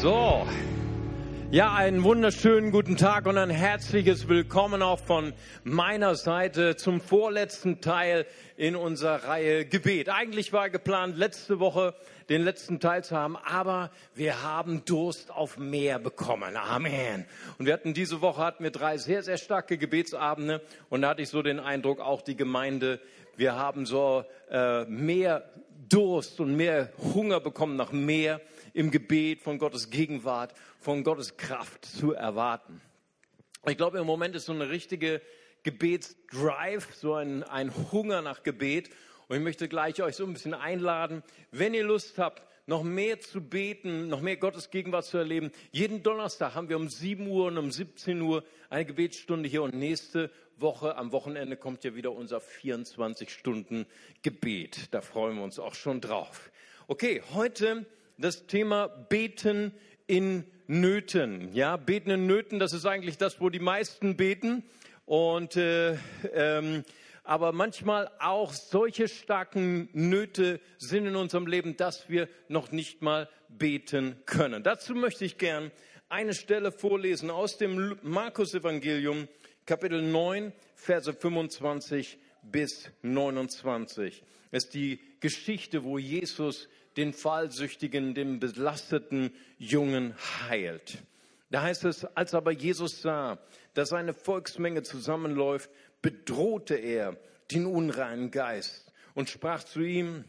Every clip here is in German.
So, ja, einen wunderschönen guten Tag und ein herzliches Willkommen auch von meiner Seite zum vorletzten Teil in unserer Reihe Gebet. Eigentlich war geplant, letzte Woche den letzten Teil zu haben, aber wir haben Durst auf mehr bekommen. Amen. Und wir hatten diese Woche hatten wir drei sehr, sehr starke Gebetsabende und da hatte ich so den Eindruck, auch die Gemeinde, wir haben so äh, mehr Durst und mehr Hunger bekommen nach mehr im Gebet von Gottes Gegenwart, von Gottes Kraft zu erwarten. Ich glaube, im Moment ist so eine richtige Gebetsdrive, so ein, ein Hunger nach Gebet. Und ich möchte gleich euch so ein bisschen einladen, wenn ihr Lust habt, noch mehr zu beten, noch mehr Gottes Gegenwart zu erleben. Jeden Donnerstag haben wir um 7 Uhr und um 17 Uhr eine Gebetsstunde hier und nächste Woche am Wochenende kommt ja wieder unser 24 Stunden Gebet. Da freuen wir uns auch schon drauf. Okay, heute das Thema Beten in Nöten. Ja, Beten in Nöten, das ist eigentlich das, wo die meisten beten. Und äh, ähm, aber manchmal auch solche starken Nöte sind in unserem Leben, dass wir noch nicht mal beten können. Dazu möchte ich gern eine Stelle vorlesen aus dem Markus Evangelium, Kapitel 9, Verse 25 bis 29. Das ist die Geschichte, wo Jesus den Fallsüchtigen, den belasteten Jungen heilt. Da heißt es, als aber Jesus sah, dass eine Volksmenge zusammenläuft, bedrohte er den unreinen Geist und sprach zu ihm,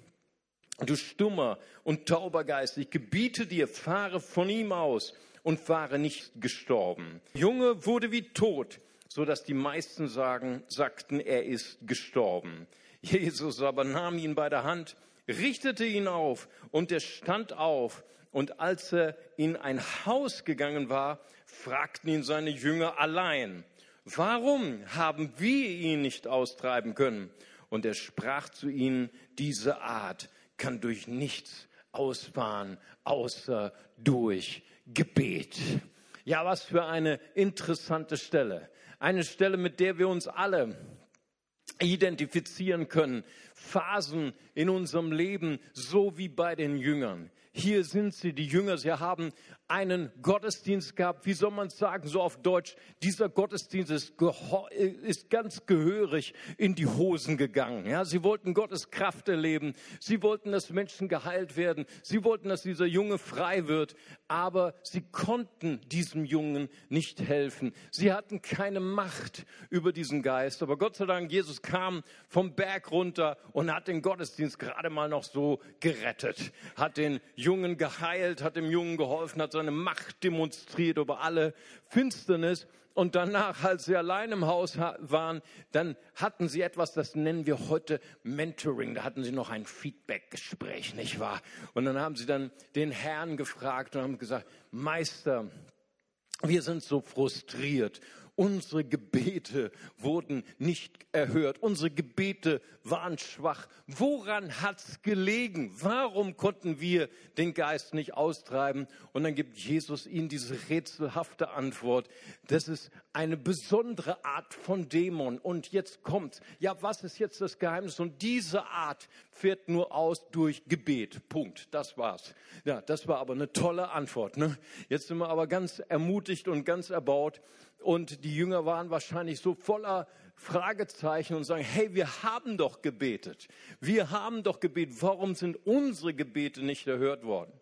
du stummer und tauber Geist, ich gebiete dir, fahre von ihm aus und fahre nicht gestorben. Junge wurde wie tot, so dass die meisten sagen, sagten, er ist gestorben. Jesus aber nahm ihn bei der Hand richtete ihn auf und er stand auf. Und als er in ein Haus gegangen war, fragten ihn seine Jünger allein, warum haben wir ihn nicht austreiben können? Und er sprach zu ihnen, diese Art kann durch nichts ausfahren, außer durch Gebet. Ja, was für eine interessante Stelle. Eine Stelle, mit der wir uns alle identifizieren können. Phasen in unserem Leben, so wie bei den Jüngern. Hier sind sie, die Jünger, sie haben einen Gottesdienst gehabt, wie soll man sagen, so auf Deutsch, dieser Gottesdienst ist, ist, ganz gehörig in die Hosen gegangen. Ja, sie wollten Gottes Kraft erleben, sie wollten, dass Menschen geheilt werden, sie wollten, dass dieser Junge frei wird, aber sie konnten diesem Jungen nicht helfen. Sie hatten keine Macht über diesen Geist, aber Gott sei Dank, Jesus kam vom Berg runter und hat den Gottesdienst gerade mal noch so gerettet, hat den Jungen geheilt, hat dem Jungen geholfen, hat seine Macht demonstriert über alle Finsternis. Und danach, als sie allein im Haus waren, dann hatten sie etwas, das nennen wir heute Mentoring. Da hatten sie noch ein Feedback-Gespräch, nicht wahr? Und dann haben sie dann den Herrn gefragt und haben gesagt, Meister, wir sind so frustriert Unsere Gebete wurden nicht erhört. Unsere Gebete waren schwach. Woran hat's gelegen? Warum konnten wir den Geist nicht austreiben? Und dann gibt Jesus ihnen diese rätselhafte Antwort. Das ist eine besondere Art von Dämon. Und jetzt kommt, ja, was ist jetzt das Geheimnis? Und diese Art fährt nur aus durch Gebet. Punkt. Das war's. Ja, das war aber eine tolle Antwort. Ne? Jetzt sind wir aber ganz ermutigt und ganz erbaut. Und die Jünger waren wahrscheinlich so voller Fragezeichen und sagen, hey, wir haben doch gebetet. Wir haben doch gebetet. Warum sind unsere Gebete nicht erhört worden?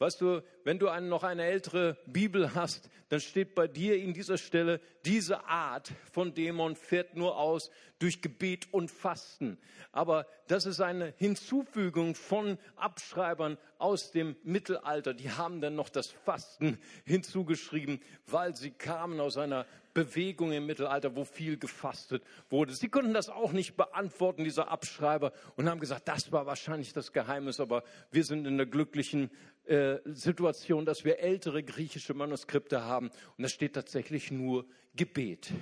Weißt du, wenn du eine, noch eine ältere Bibel hast, dann steht bei dir in dieser Stelle, diese Art von Dämon fährt nur aus durch Gebet und Fasten. Aber das ist eine Hinzufügung von Abschreibern aus dem Mittelalter. Die haben dann noch das Fasten hinzugeschrieben, weil sie kamen aus einer Bewegung im Mittelalter, wo viel gefastet wurde. Sie konnten das auch nicht beantworten, dieser Abschreiber, und haben gesagt, das war wahrscheinlich das Geheimnis, aber wir sind in der glücklichen äh, Situation, dass wir ältere griechische Manuskripte haben und da steht tatsächlich nur Gebet.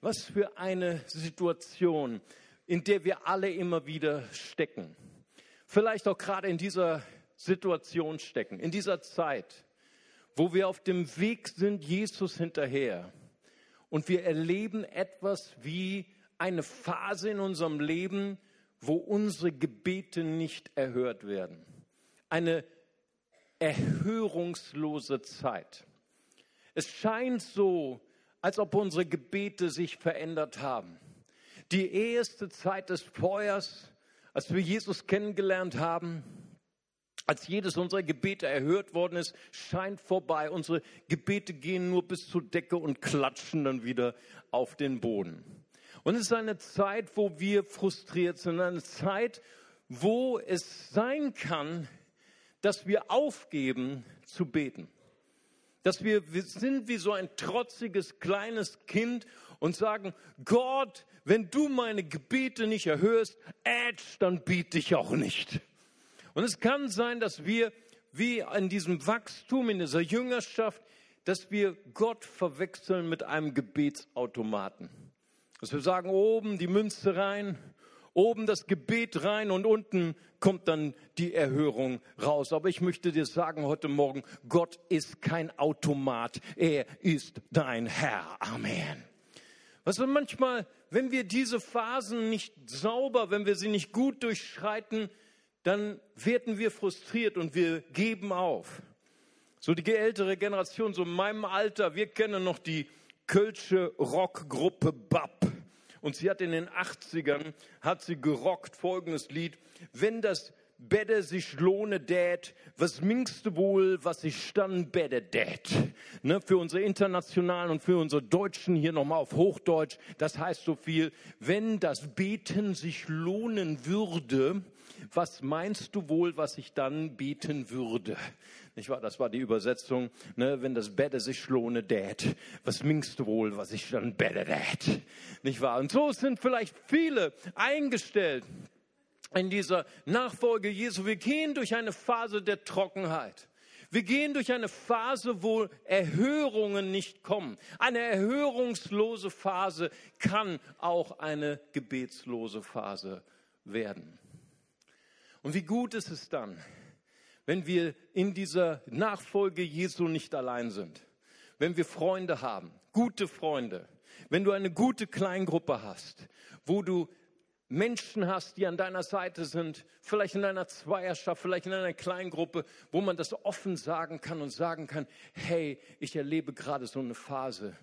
Was für eine Situation, in der wir alle immer wieder stecken. Vielleicht auch gerade in dieser Situation stecken, in dieser Zeit, wo wir auf dem Weg sind, Jesus hinterher und wir erleben etwas wie eine Phase in unserem Leben, wo unsere Gebete nicht erhört werden. Eine erhörungslose Zeit. Es scheint so, als ob unsere Gebete sich verändert haben. Die erste Zeit des Feuers, als wir Jesus kennengelernt haben, als jedes unserer Gebete erhört worden ist, scheint vorbei. Unsere Gebete gehen nur bis zur Decke und klatschen dann wieder auf den Boden. Und es ist eine Zeit, wo wir frustriert sind, eine Zeit, wo es sein kann, dass wir aufgeben zu beten. Dass wir, wir sind wie so ein trotziges kleines Kind und sagen, Gott, wenn du meine Gebete nicht erhörst, ätsch, dann biete ich auch nicht. Und es kann sein, dass wir wie in diesem Wachstum, in dieser Jüngerschaft, dass wir Gott verwechseln mit einem Gebetsautomaten. Dass wir sagen, oben die Münze rein, oben das Gebet rein und unten kommt dann die Erhörung raus. Aber ich möchte dir sagen heute Morgen, Gott ist kein Automat, er ist dein Herr. Amen. Wir manchmal, wenn wir diese Phasen nicht sauber, wenn wir sie nicht gut durchschreiten, dann werden wir frustriert und wir geben auf. So die ältere Generation, so in meinem Alter, wir kennen noch die Kölsche Rockgruppe BAP. Und sie hat in den 80ern, hat sie gerockt, folgendes Lied. Wenn das Bäde sich lohne dät, was mingst du wohl, was ich dann bäde dät? Ne, für unsere internationalen und für unsere Deutschen hier nochmal auf Hochdeutsch, das heißt so viel, wenn das Beten sich lohnen würde, was meinst du wohl, was ich dann beten würde? Nicht wahr? Das war die Übersetzung, ne? wenn das Bette sich lohne dät. Was mingst du wohl, was ich dann bette dät? Nicht wahr? Und so sind vielleicht viele eingestellt in dieser Nachfolge Jesu. Wir gehen durch eine Phase der Trockenheit. Wir gehen durch eine Phase, wo Erhörungen nicht kommen. Eine erhörungslose Phase kann auch eine gebetslose Phase werden. Und wie gut ist es dann, wenn wir in dieser Nachfolge Jesu nicht allein sind, wenn wir Freunde haben, gute Freunde, wenn du eine gute Kleingruppe hast, wo du Menschen hast, die an deiner Seite sind, vielleicht in einer Zweierschaft, vielleicht in einer Kleingruppe, wo man das offen sagen kann und sagen kann, hey, ich erlebe gerade so eine Phase.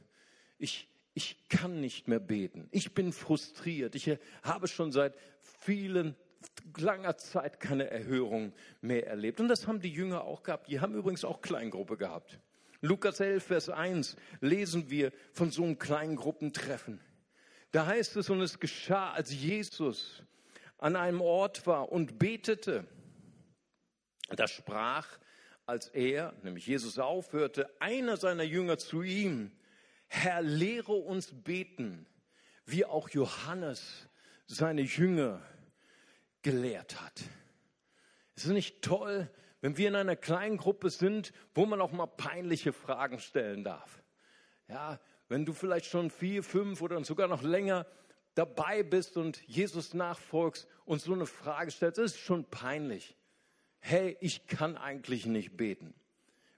Ich, ich kann nicht mehr beten. Ich bin frustriert. Ich habe schon seit vielen langer Zeit keine Erhörung mehr erlebt. Und das haben die Jünger auch gehabt. Die haben übrigens auch Kleingruppe gehabt. Lukas 11, Vers 1 lesen wir von so einem Kleingruppentreffen. Da heißt es, und es geschah, als Jesus an einem Ort war und betete. Da sprach, als er, nämlich Jesus aufhörte, einer seiner Jünger zu ihm, Herr, lehre uns beten, wie auch Johannes seine Jünger gelehrt hat. Es ist nicht toll, wenn wir in einer kleinen Gruppe sind, wo man auch mal peinliche Fragen stellen darf. Ja, wenn du vielleicht schon vier, fünf oder sogar noch länger dabei bist und Jesus nachfolgst und so eine Frage stellst, ist schon peinlich. Hey, ich kann eigentlich nicht beten.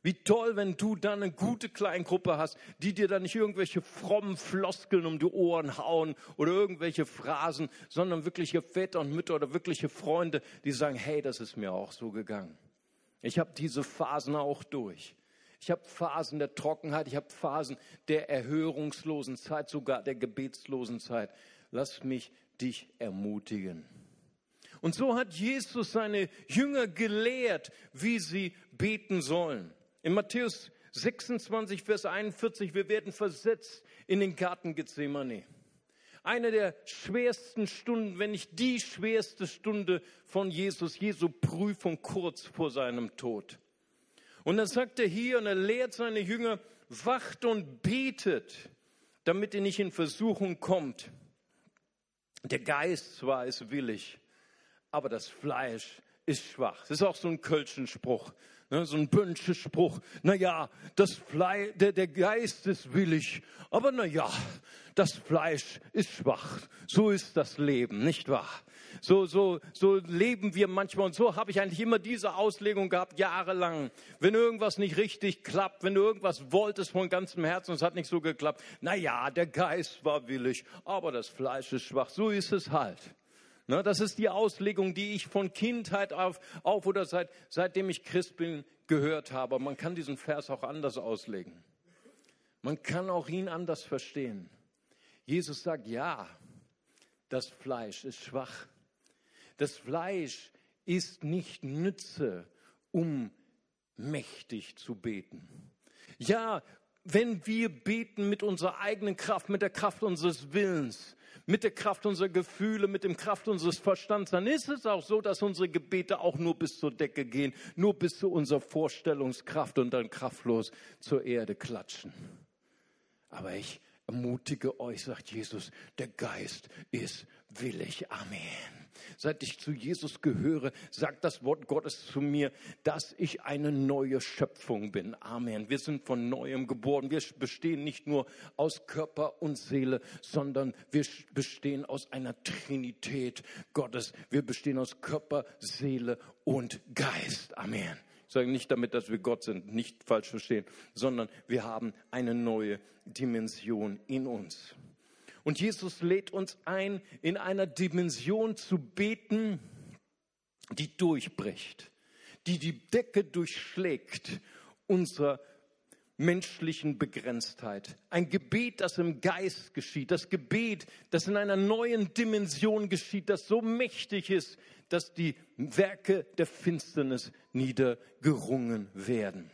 Wie toll, wenn du dann eine gute Kleingruppe hast, die dir dann nicht irgendwelche frommen Floskeln um die Ohren hauen oder irgendwelche Phrasen, sondern wirkliche Väter und Mütter oder wirkliche Freunde, die sagen, hey, das ist mir auch so gegangen. Ich habe diese Phasen auch durch. Ich habe Phasen der Trockenheit, ich habe Phasen der erhörungslosen Zeit, sogar der gebetslosen Zeit. Lass mich dich ermutigen. Und so hat Jesus seine Jünger gelehrt, wie sie beten sollen. In Matthäus 26, Vers 41, wir werden versetzt in den Garten Gethsemane. Eine der schwersten Stunden, wenn nicht die schwerste Stunde von Jesus, Jesu Prüfung kurz vor seinem Tod. Und dann sagt er hier und er lehrt seine Jünger, wacht und betet, damit ihr nicht in Versuchung kommt. Der Geist zwar ist willig, aber das Fleisch ist schwach. Das ist auch so ein Kölschen Spruch. Ne, so ein bönscher Spruch. Naja, das Fleisch, der, der Geist ist willig, aber naja, das Fleisch ist schwach. So ist das Leben, nicht wahr? So, so, so leben wir manchmal und so habe ich eigentlich immer diese Auslegung gehabt, jahrelang. Wenn irgendwas nicht richtig klappt, wenn du irgendwas wolltest von ganzem Herzen und es hat nicht so geklappt, naja, der Geist war willig, aber das Fleisch ist schwach. So ist es halt. Ne, das ist die Auslegung, die ich von Kindheit auf, auf oder seit, seitdem ich Christ bin, gehört habe. Man kann diesen Vers auch anders auslegen. Man kann auch ihn anders verstehen. Jesus sagt, ja, das Fleisch ist schwach. Das Fleisch ist nicht Nütze, um mächtig zu beten. Ja, wenn wir beten mit unserer eigenen Kraft, mit der Kraft unseres Willens, mit der Kraft unserer Gefühle, mit der Kraft unseres Verstands, dann ist es auch so, dass unsere Gebete auch nur bis zur Decke gehen, nur bis zu unserer Vorstellungskraft und dann kraftlos zur Erde klatschen. Aber ich ermutige euch, sagt Jesus, der Geist ist willig. Amen. Seit ich zu Jesus gehöre, sagt das Wort Gottes zu mir, dass ich eine neue Schöpfung bin. Amen. Wir sind von neuem geboren. Wir bestehen nicht nur aus Körper und Seele, sondern wir bestehen aus einer Trinität Gottes. Wir bestehen aus Körper, Seele und Geist. Amen. Ich sage nicht damit, dass wir Gott sind, nicht falsch verstehen, sondern wir haben eine neue Dimension in uns. Und Jesus lädt uns ein, in einer Dimension zu beten, die durchbricht, die die Decke durchschlägt unserer menschlichen Begrenztheit. Ein Gebet, das im Geist geschieht. Das Gebet, das in einer neuen Dimension geschieht, das so mächtig ist, dass die Werke der Finsternis niedergerungen werden.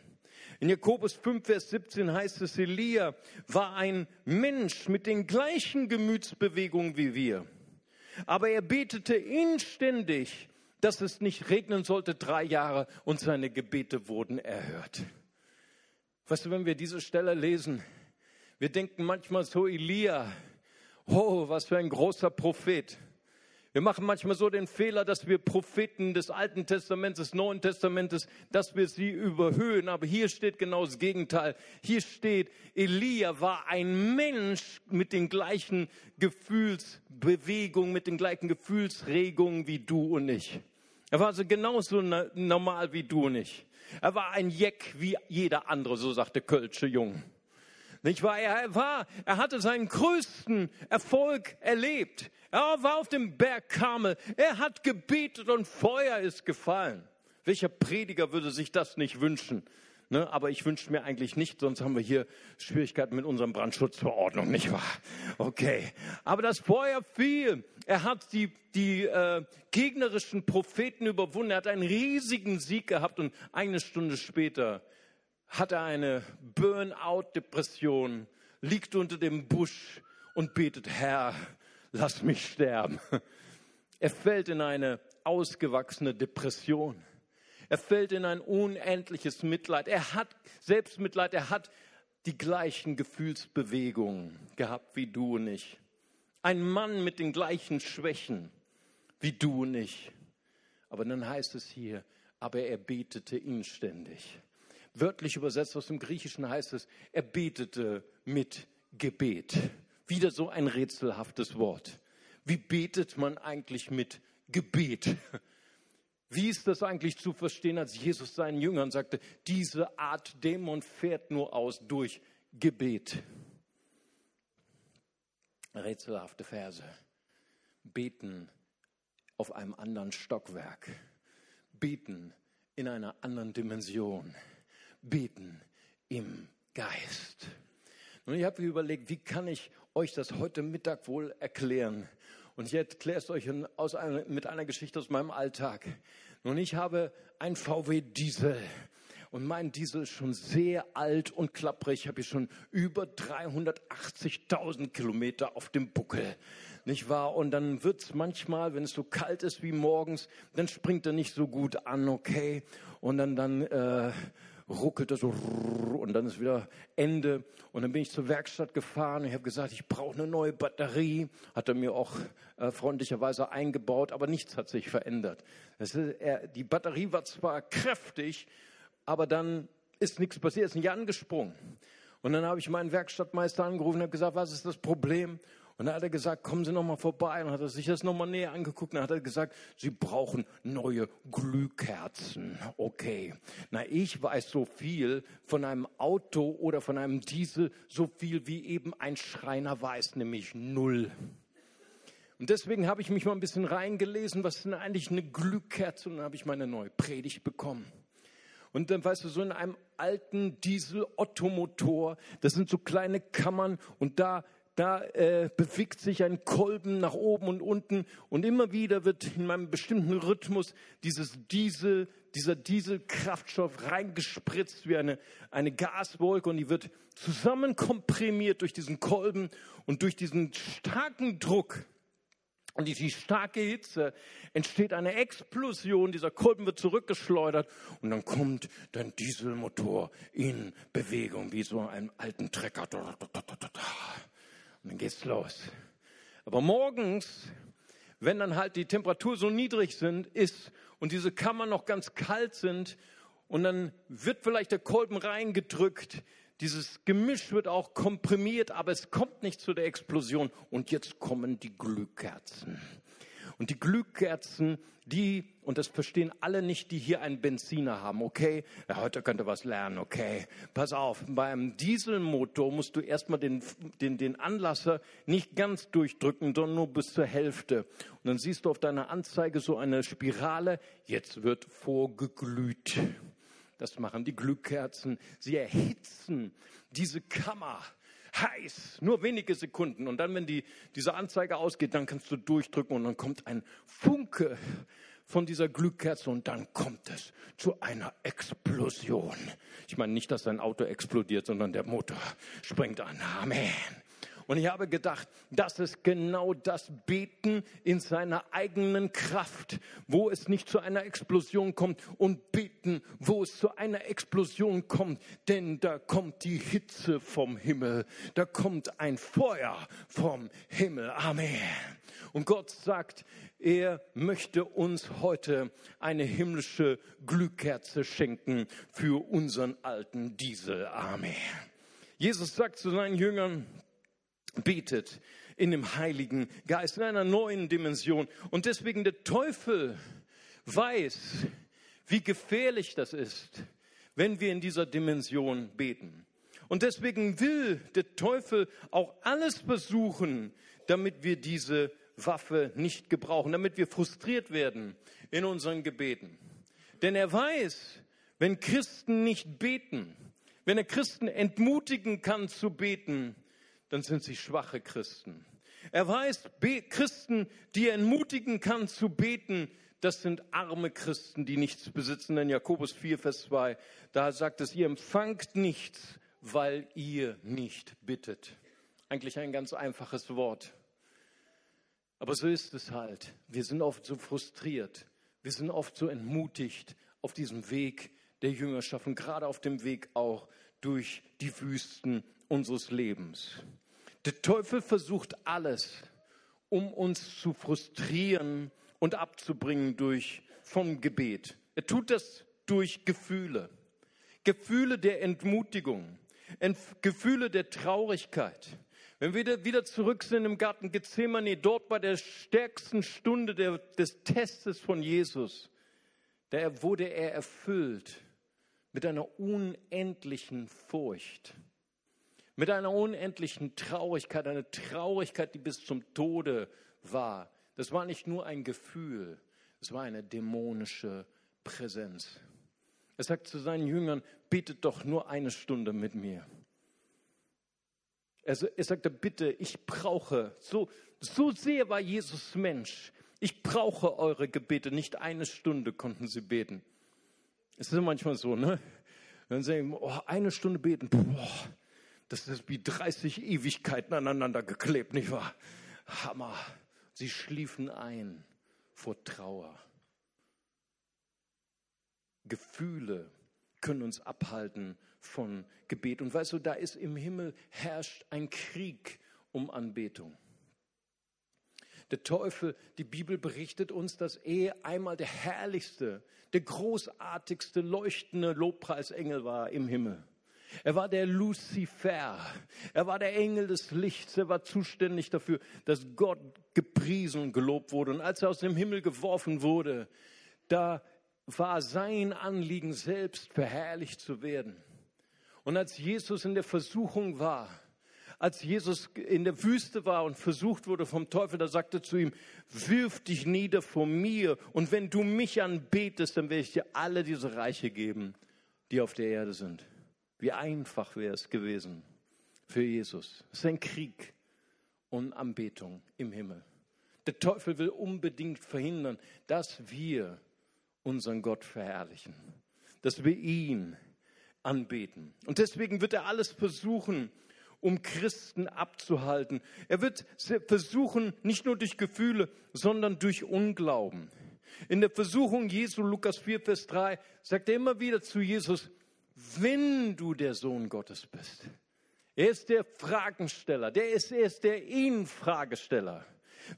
In Jakobus 5, Vers 17 heißt es, Elia war ein Mensch mit den gleichen Gemütsbewegungen wie wir. Aber er betete inständig, dass es nicht regnen sollte, drei Jahre, und seine Gebete wurden erhört. Weißt du, wenn wir diese Stelle lesen, wir denken manchmal so, Elia, oh, was für ein großer Prophet. Wir machen manchmal so den Fehler, dass wir Propheten des Alten Testaments, des Neuen Testamentes, dass wir sie überhöhen. Aber hier steht genau das Gegenteil. Hier steht, Elia war ein Mensch mit den gleichen Gefühlsbewegungen, mit den gleichen Gefühlsregungen wie du und ich. Er war also genauso normal wie du und ich. Er war ein Jeck wie jeder andere, so sagte Kölsche Jung. Nicht wahr? Er war, er hatte seinen größten Erfolg erlebt. Er war auf dem Berg Karmel. Er hat gebetet und Feuer ist gefallen. Welcher Prediger würde sich das nicht wünschen? Ne, aber ich wünsche mir eigentlich nicht, sonst haben wir hier Schwierigkeiten mit unserem Brandschutzverordnung, nicht wahr? Okay. Aber das Feuer fiel. Er hat die, die äh, gegnerischen Propheten überwunden. Er hat einen riesigen Sieg gehabt und eine Stunde später hat er eine Burnout-Depression, liegt unter dem Busch und betet, Herr, lass mich sterben. Er fällt in eine ausgewachsene Depression. Er fällt in ein unendliches Mitleid. Er hat Selbstmitleid. Er hat die gleichen Gefühlsbewegungen gehabt wie du und ich. Ein Mann mit den gleichen Schwächen wie du und ich. Aber dann heißt es hier, aber er betete inständig wörtlich übersetzt aus dem Griechischen heißt es, er betete mit Gebet. Wieder so ein rätselhaftes Wort. Wie betet man eigentlich mit Gebet? Wie ist das eigentlich zu verstehen, als Jesus seinen Jüngern sagte, diese Art Dämon fährt nur aus durch Gebet? Rätselhafte Verse. Beten auf einem anderen Stockwerk. Beten in einer anderen Dimension beten im Geist. Und ich habe mir überlegt, wie kann ich euch das heute Mittag wohl erklären? Und ich erkläre es euch aus einer, mit einer Geschichte aus meinem Alltag. Nun, ich habe ein VW Diesel. Und mein Diesel ist schon sehr alt und klapprig. Ich habe hier schon über 380.000 Kilometer auf dem Buckel. Nicht wahr? Und dann wird es manchmal, wenn es so kalt ist wie morgens, dann springt er nicht so gut an, okay? Und dann, dann äh, ruckelt das so und dann ist wieder Ende. Und dann bin ich zur Werkstatt gefahren. Ich habe gesagt, ich brauche eine neue Batterie. Hat er mir auch äh, freundlicherweise eingebaut, aber nichts hat sich verändert. Ist, er, die Batterie war zwar kräftig, aber dann ist nichts passiert, ist nicht angesprungen. Und dann habe ich meinen Werkstattmeister angerufen und habe gesagt, was ist das Problem? Und dann hat er gesagt, kommen Sie noch mal vorbei. Und hat er sich das noch mal näher angeguckt. Und dann hat er gesagt, Sie brauchen neue Glühkerzen. Okay. Na, ich weiß so viel von einem Auto oder von einem Diesel, so viel wie eben ein Schreiner weiß, nämlich null. Und deswegen habe ich mich mal ein bisschen reingelesen, was ist denn eigentlich eine Glühkerze? Und dann habe ich meine neue Predigt bekommen. Und dann weißt du, so in einem alten Diesel-Ottomotor, das sind so kleine Kammern und da da äh, bewegt sich ein Kolben nach oben und unten und immer wieder wird in meinem bestimmten Rhythmus dieses Diesel, dieser Dieselkraftstoff reingespritzt wie eine, eine Gaswolke und die wird zusammen komprimiert durch diesen Kolben und durch diesen starken Druck und die, die starke Hitze entsteht eine Explosion, dieser Kolben wird zurückgeschleudert und dann kommt dein Dieselmotor in Bewegung, wie so ein alten Trecker. Und dann geht's los. Aber morgens, wenn dann halt die Temperatur so niedrig sind, ist und diese Kammern noch ganz kalt sind und dann wird vielleicht der Kolben reingedrückt, dieses Gemisch wird auch komprimiert, aber es kommt nicht zu der Explosion. Und jetzt kommen die Glühkerzen. Und die Glühkerzen, die, und das verstehen alle nicht, die hier einen Benziner haben, okay? Ja, heute ihr was lernen, okay? Pass auf, beim Dieselmotor musst du erstmal den, den, den Anlasser nicht ganz durchdrücken, sondern nur bis zur Hälfte. Und dann siehst du auf deiner Anzeige so eine Spirale, jetzt wird vorgeglüht. Das machen die Glühkerzen. Sie erhitzen diese Kammer heiß, nur wenige Sekunden. Und dann, wenn die, diese Anzeige ausgeht, dann kannst du durchdrücken und dann kommt ein Funke von dieser Glühkerze und dann kommt es zu einer Explosion. Ich meine nicht, dass dein Auto explodiert, sondern der Motor springt an. Amen. Und ich habe gedacht, das ist genau das Beten in seiner eigenen Kraft, wo es nicht zu einer Explosion kommt und beten, wo es zu einer Explosion kommt, denn da kommt die Hitze vom Himmel, da kommt ein Feuer vom Himmel. Amen. Und Gott sagt, er möchte uns heute eine himmlische Glühkerze schenken für unseren alten Diesel. Amen. Jesus sagt zu seinen Jüngern, betet in dem Heiligen Geist, in einer neuen Dimension. Und deswegen der Teufel weiß, wie gefährlich das ist, wenn wir in dieser Dimension beten. Und deswegen will der Teufel auch alles versuchen, damit wir diese Waffe nicht gebrauchen, damit wir frustriert werden in unseren Gebeten. Denn er weiß, wenn Christen nicht beten, wenn er Christen entmutigen kann zu beten, dann sind sie schwache Christen. Er weiß, Christen, die er entmutigen kann zu beten, das sind arme Christen, die nichts besitzen. In Jakobus 4, Vers 2, da sagt es, ihr empfangt nichts, weil ihr nicht bittet. Eigentlich ein ganz einfaches Wort. Aber so ist es halt. Wir sind oft so frustriert. Wir sind oft so entmutigt auf diesem Weg der Jüngerschaft und gerade auf dem Weg auch durch die Wüsten unseres Lebens. Der Teufel versucht alles, um uns zu frustrieren und abzubringen durch vom Gebet. Er tut das durch Gefühle. Gefühle der Entmutigung, Gefühle der Traurigkeit. Wenn wir wieder zurück sind im Garten Gethsemane, dort bei der stärksten Stunde der, des Testes von Jesus, da wurde er erfüllt mit einer unendlichen Furcht mit einer unendlichen Traurigkeit, eine Traurigkeit, die bis zum Tode war. Das war nicht nur ein Gefühl, es war eine dämonische Präsenz. Er sagt zu seinen Jüngern, betet doch nur eine Stunde mit mir. Er, er sagte, bitte, ich brauche, so, so sehr war Jesus Mensch, ich brauche eure Gebete, nicht eine Stunde konnten sie beten. Es ist manchmal so, ne? Dann sagen, oh, eine Stunde beten, boah, das ist wie 30 Ewigkeiten aneinander geklebt, nicht wahr? Hammer. Sie schliefen ein vor Trauer. Gefühle können uns abhalten von Gebet. Und weißt du, da ist im Himmel herrscht ein Krieg um Anbetung. Der Teufel, die Bibel berichtet uns, dass er einmal der herrlichste, der großartigste, leuchtende Lobpreisengel war im Himmel. Er war der Luzifer. Er war der Engel des Lichts. Er war zuständig dafür, dass Gott gepriesen und gelobt wurde. Und als er aus dem Himmel geworfen wurde, da war sein Anliegen selbst verherrlicht zu werden. Und als Jesus in der Versuchung war, als Jesus in der Wüste war und versucht wurde vom Teufel, da sagte er zu ihm, wirf dich nieder vor mir und wenn du mich anbetest, dann werde ich dir alle diese Reiche geben. die auf der Erde sind. Wie einfach wäre es gewesen für Jesus. Es ist ein Krieg und Anbetung im Himmel. Der Teufel will unbedingt verhindern, dass wir unseren Gott verherrlichen, dass wir ihn anbeten. Und deswegen wird er alles versuchen, um Christen abzuhalten. Er wird versuchen, nicht nur durch Gefühle, sondern durch Unglauben. In der Versuchung Jesu, Lukas 4, Vers 3, sagt er immer wieder zu Jesus, wenn du der Sohn Gottes bist. Er ist der Fragensteller, der ist, er ist der Ihn-Fragesteller.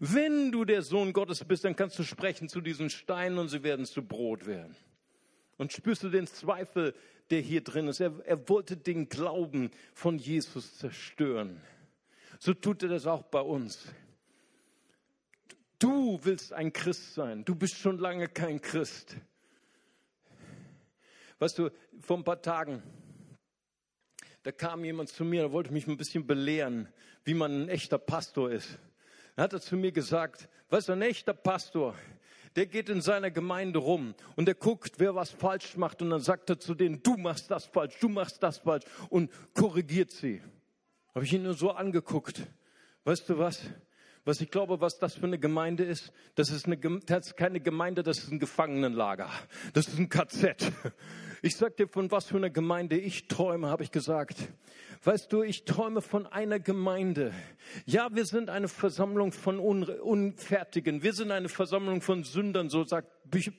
Wenn du der Sohn Gottes bist, dann kannst du sprechen zu diesen Steinen und sie werden zu Brot werden. Und spürst du den Zweifel, der hier drin ist? Er, er wollte den Glauben von Jesus zerstören. So tut er das auch bei uns. Du willst ein Christ sein. Du bist schon lange kein Christ. Weißt du, vor ein paar Tagen, da kam jemand zu mir, der wollte mich ein bisschen belehren, wie man ein echter Pastor ist. Da hat er zu mir gesagt, weißt du, ein echter Pastor, der geht in seiner Gemeinde rum und der guckt, wer was falsch macht und dann sagt er zu denen, du machst das falsch, du machst das falsch und korrigiert sie. Habe ich ihn nur so angeguckt. Weißt du was? Was ich glaube, was das für eine Gemeinde ist, das ist, eine, das ist keine Gemeinde, das ist ein Gefangenenlager. Das ist ein KZ. Ich sag dir, von was für einer Gemeinde ich träume, habe ich gesagt. Weißt du, ich träume von einer Gemeinde. Ja, wir sind eine Versammlung von Unfertigen. Wir sind eine Versammlung von Sündern, so sagt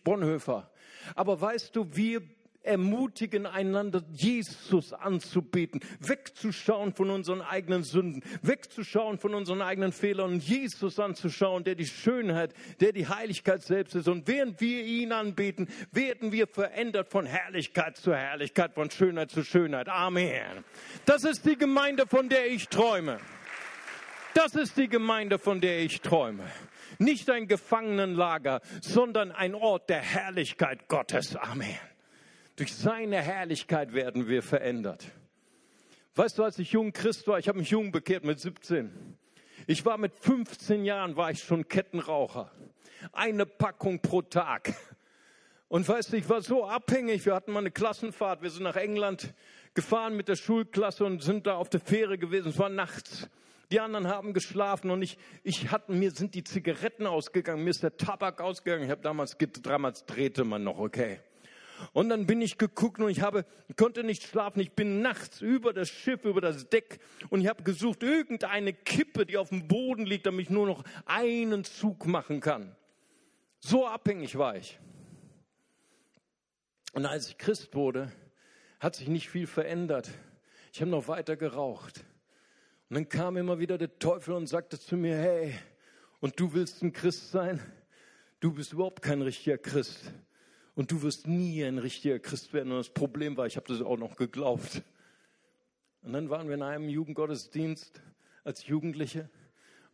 Bonhoeffer. Aber weißt du, wir ermutigen einander, Jesus anzubeten, wegzuschauen von unseren eigenen Sünden, wegzuschauen von unseren eigenen Fehlern und Jesus anzuschauen, der die Schönheit, der die Heiligkeit selbst ist. Und während wir ihn anbeten, werden wir verändert von Herrlichkeit zu Herrlichkeit, von Schönheit zu Schönheit. Amen. Das ist die Gemeinde, von der ich träume. Das ist die Gemeinde, von der ich träume. Nicht ein Gefangenenlager, sondern ein Ort der Herrlichkeit Gottes. Amen. Durch seine Herrlichkeit werden wir verändert. Weißt du, als ich jung Christ war, ich habe mich jung bekehrt mit 17. Ich war mit 15 Jahren, war ich schon Kettenraucher. Eine Packung pro Tag. Und weißt du, ich war so abhängig. Wir hatten mal eine Klassenfahrt. Wir sind nach England gefahren mit der Schulklasse und sind da auf der Fähre gewesen. Es war nachts. Die anderen haben geschlafen und ich, ich hatte, mir sind die Zigaretten ausgegangen, mir ist der Tabak ausgegangen. Ich habe damals, damals drehte man noch, okay. Und dann bin ich geguckt und ich habe, konnte nicht schlafen. Ich bin nachts über das Schiff, über das Deck und ich habe gesucht irgendeine Kippe, die auf dem Boden liegt, damit ich nur noch einen Zug machen kann. So abhängig war ich. Und als ich Christ wurde, hat sich nicht viel verändert. Ich habe noch weiter geraucht. Und dann kam immer wieder der Teufel und sagte zu mir, hey, und du willst ein Christ sein? Du bist überhaupt kein richtiger Christ und du wirst nie ein richtiger Christ werden. Und das Problem war, ich habe das auch noch geglaubt. Und dann waren wir in einem Jugendgottesdienst als Jugendliche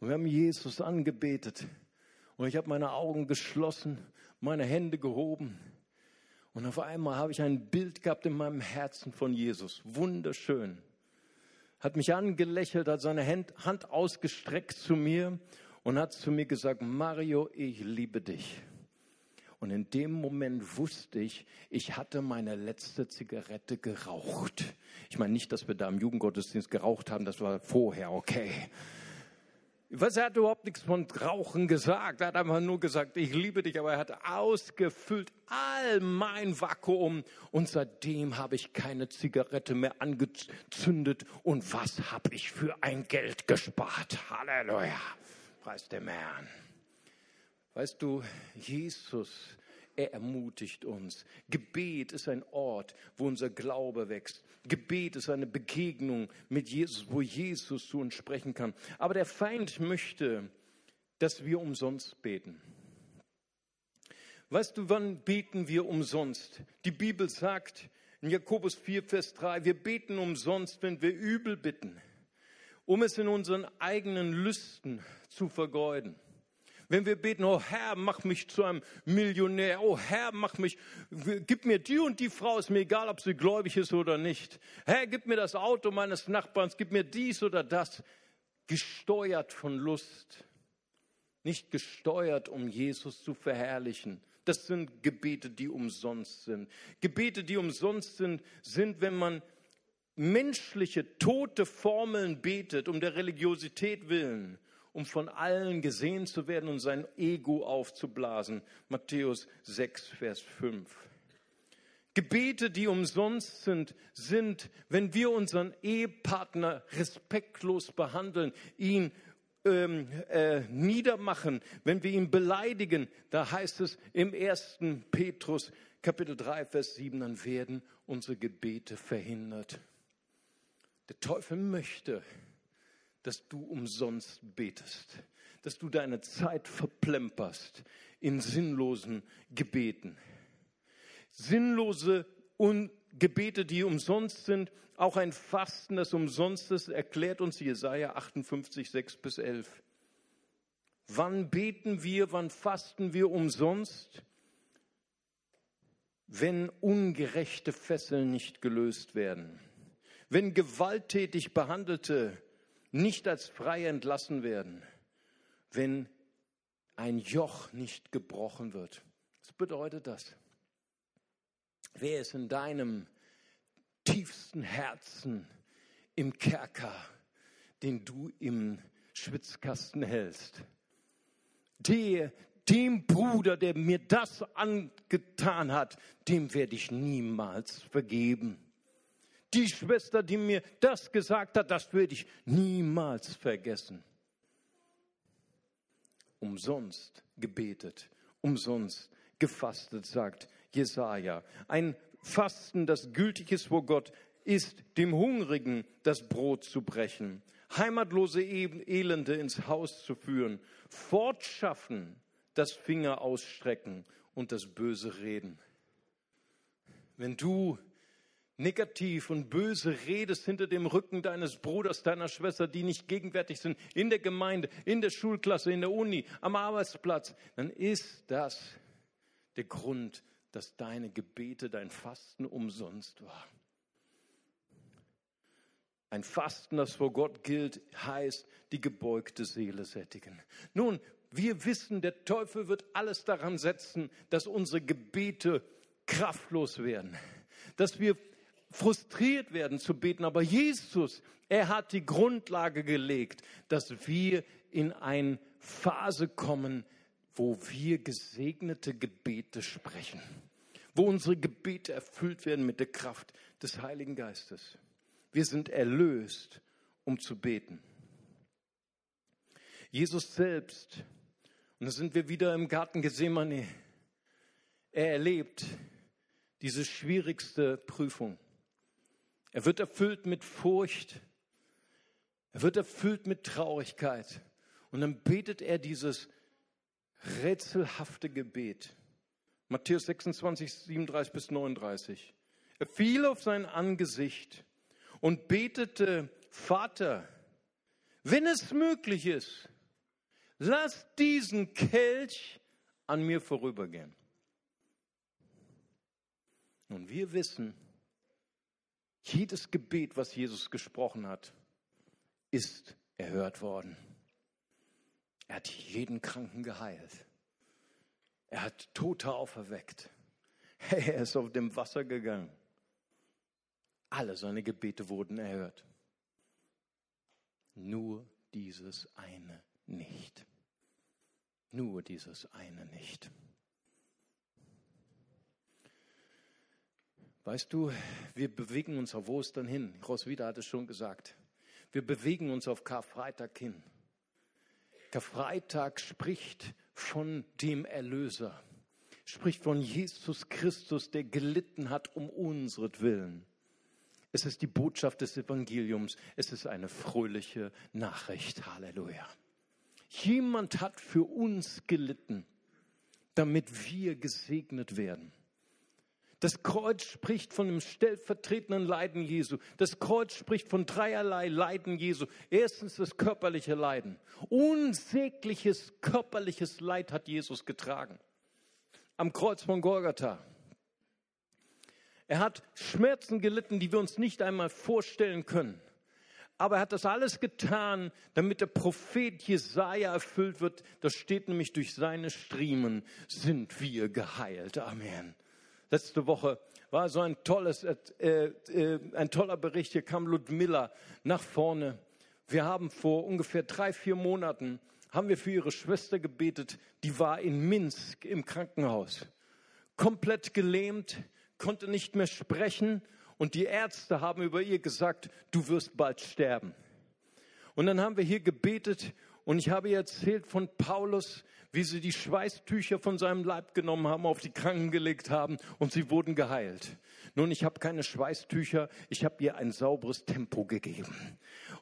und wir haben Jesus angebetet. Und ich habe meine Augen geschlossen, meine Hände gehoben. Und auf einmal habe ich ein Bild gehabt in meinem Herzen von Jesus. Wunderschön. Hat mich angelächelt, hat seine Hand ausgestreckt zu mir und hat zu mir gesagt, Mario, ich liebe dich. Und in dem Moment wusste ich, ich hatte meine letzte Zigarette geraucht. Ich meine nicht, dass wir da im Jugendgottesdienst geraucht haben, das war vorher, okay. Was er hat überhaupt nichts von Rauchen gesagt. Er hat einfach nur gesagt, ich liebe dich, aber er hat ausgefüllt all mein Vakuum und seitdem habe ich keine Zigarette mehr angezündet. Und was habe ich für ein Geld gespart? Halleluja. Preis dem Herrn. Weißt du, Jesus, er ermutigt uns. Gebet ist ein Ort, wo unser Glaube wächst. Gebet ist eine Begegnung mit Jesus, wo Jesus zu uns sprechen kann. Aber der Feind möchte, dass wir umsonst beten. Weißt du, wann beten wir umsonst? Die Bibel sagt in Jakobus 4, Vers 3, wir beten umsonst, wenn wir übel bitten, um es in unseren eigenen Lüsten zu vergeuden. Wenn wir beten, oh Herr, mach mich zu einem Millionär, oh Herr, mach mich, gib mir die und die Frau, ist mir egal, ob sie gläubig ist oder nicht. Herr, gib mir das Auto meines Nachbarns, gib mir dies oder das. Gesteuert von Lust, nicht gesteuert, um Jesus zu verherrlichen. Das sind Gebete, die umsonst sind. Gebete, die umsonst sind, sind, wenn man menschliche, tote Formeln betet, um der Religiosität willen, um von allen gesehen zu werden und sein Ego aufzublasen. Matthäus 6, Vers 5. Gebete, die umsonst sind, sind, wenn wir unseren Ehepartner respektlos behandeln, ihn ähm, äh, niedermachen, wenn wir ihn beleidigen. Da heißt es im 1. Petrus Kapitel 3, Vers 7, dann werden unsere Gebete verhindert. Der Teufel möchte, dass du umsonst betest, dass du deine Zeit verplemperst in sinnlosen Gebeten sinnlose und Gebete, die umsonst sind, auch ein Fasten, das umsonst ist, erklärt uns Jesaja 58, 6 bis 11. Wann beten wir, wann fasten wir umsonst? Wenn ungerechte Fesseln nicht gelöst werden, wenn gewalttätig Behandelte nicht als frei entlassen werden, wenn ein Joch nicht gebrochen wird. Was bedeutet das? Wer ist in deinem tiefsten Herzen im Kerker, den du im Schwitzkasten hältst? Der, dem Bruder, der mir das angetan hat, dem werde ich niemals vergeben. Die Schwester, die mir das gesagt hat, das werde ich niemals vergessen. Umsonst gebetet, umsonst gefastet, sagt Jesaja. Ein Fasten, das gültig ist vor Gott, ist dem Hungrigen das Brot zu brechen, heimatlose Elende ins Haus zu führen, fortschaffen, das Finger ausstrecken und das böse Reden. Wenn du negativ und böse redest hinter dem Rücken deines Bruders, deiner Schwester, die nicht gegenwärtig sind, in der Gemeinde, in der Schulklasse, in der Uni, am Arbeitsplatz, dann ist das der Grund, dass deine Gebete, dein Fasten umsonst war. Ein Fasten, das vor Gott gilt, heißt die gebeugte Seele sättigen. Nun, wir wissen, der Teufel wird alles daran setzen, dass unsere Gebete kraftlos werden, dass wir frustriert werden zu beten. Aber Jesus, er hat die Grundlage gelegt, dass wir in eine Phase kommen, wo wir gesegnete Gebete sprechen, wo unsere Gebete erfüllt werden mit der Kraft des Heiligen Geistes. Wir sind erlöst, um zu beten. Jesus selbst, und da sind wir wieder im Garten Gethsemane, er erlebt diese schwierigste Prüfung. Er wird erfüllt mit Furcht, er wird erfüllt mit Traurigkeit und dann betet er dieses rätselhafte Gebet. Matthäus 26, 37 bis 39. Er fiel auf sein Angesicht und betete, Vater, wenn es möglich ist, lass diesen Kelch an mir vorübergehen. Und wir wissen, jedes Gebet, was Jesus gesprochen hat, ist erhört worden. Er hat jeden Kranken geheilt. Er hat Tote auferweckt. Er ist auf dem Wasser gegangen. Alle seine Gebete wurden erhört. Nur dieses eine nicht. Nur dieses eine nicht. Weißt du, wir bewegen uns auf Ostern hin. Roswitha hat es schon gesagt. Wir bewegen uns auf Karfreitag hin. Karfreitag spricht von dem Erlöser, spricht von Jesus Christus, der gelitten hat um unseren Es ist die Botschaft des Evangeliums. Es ist eine fröhliche Nachricht. Halleluja. Jemand hat für uns gelitten, damit wir gesegnet werden. Das Kreuz spricht von dem stellvertretenden Leiden Jesu. Das Kreuz spricht von dreierlei Leiden Jesu. Erstens das körperliche Leiden. Unsägliches körperliches Leid hat Jesus getragen. Am Kreuz von Golgatha. Er hat Schmerzen gelitten, die wir uns nicht einmal vorstellen können. Aber er hat das alles getan, damit der Prophet Jesaja erfüllt wird. Das steht nämlich durch seine Striemen sind wir geheilt. Amen. Letzte Woche war so ein tolles, äh, äh, ein toller Bericht. Hier kam Ludmilla nach vorne. Wir haben vor ungefähr drei, vier Monaten haben wir für ihre Schwester gebetet. Die war in Minsk im Krankenhaus. Komplett gelähmt, konnte nicht mehr sprechen und die Ärzte haben über ihr gesagt, du wirst bald sterben. Und dann haben wir hier gebetet und ich habe erzählt von Paulus, wie sie die Schweißtücher von seinem Leib genommen haben, auf die Kranken gelegt haben und sie wurden geheilt. Nun, ich habe keine Schweißtücher, ich habe ihr ein sauberes Tempo gegeben.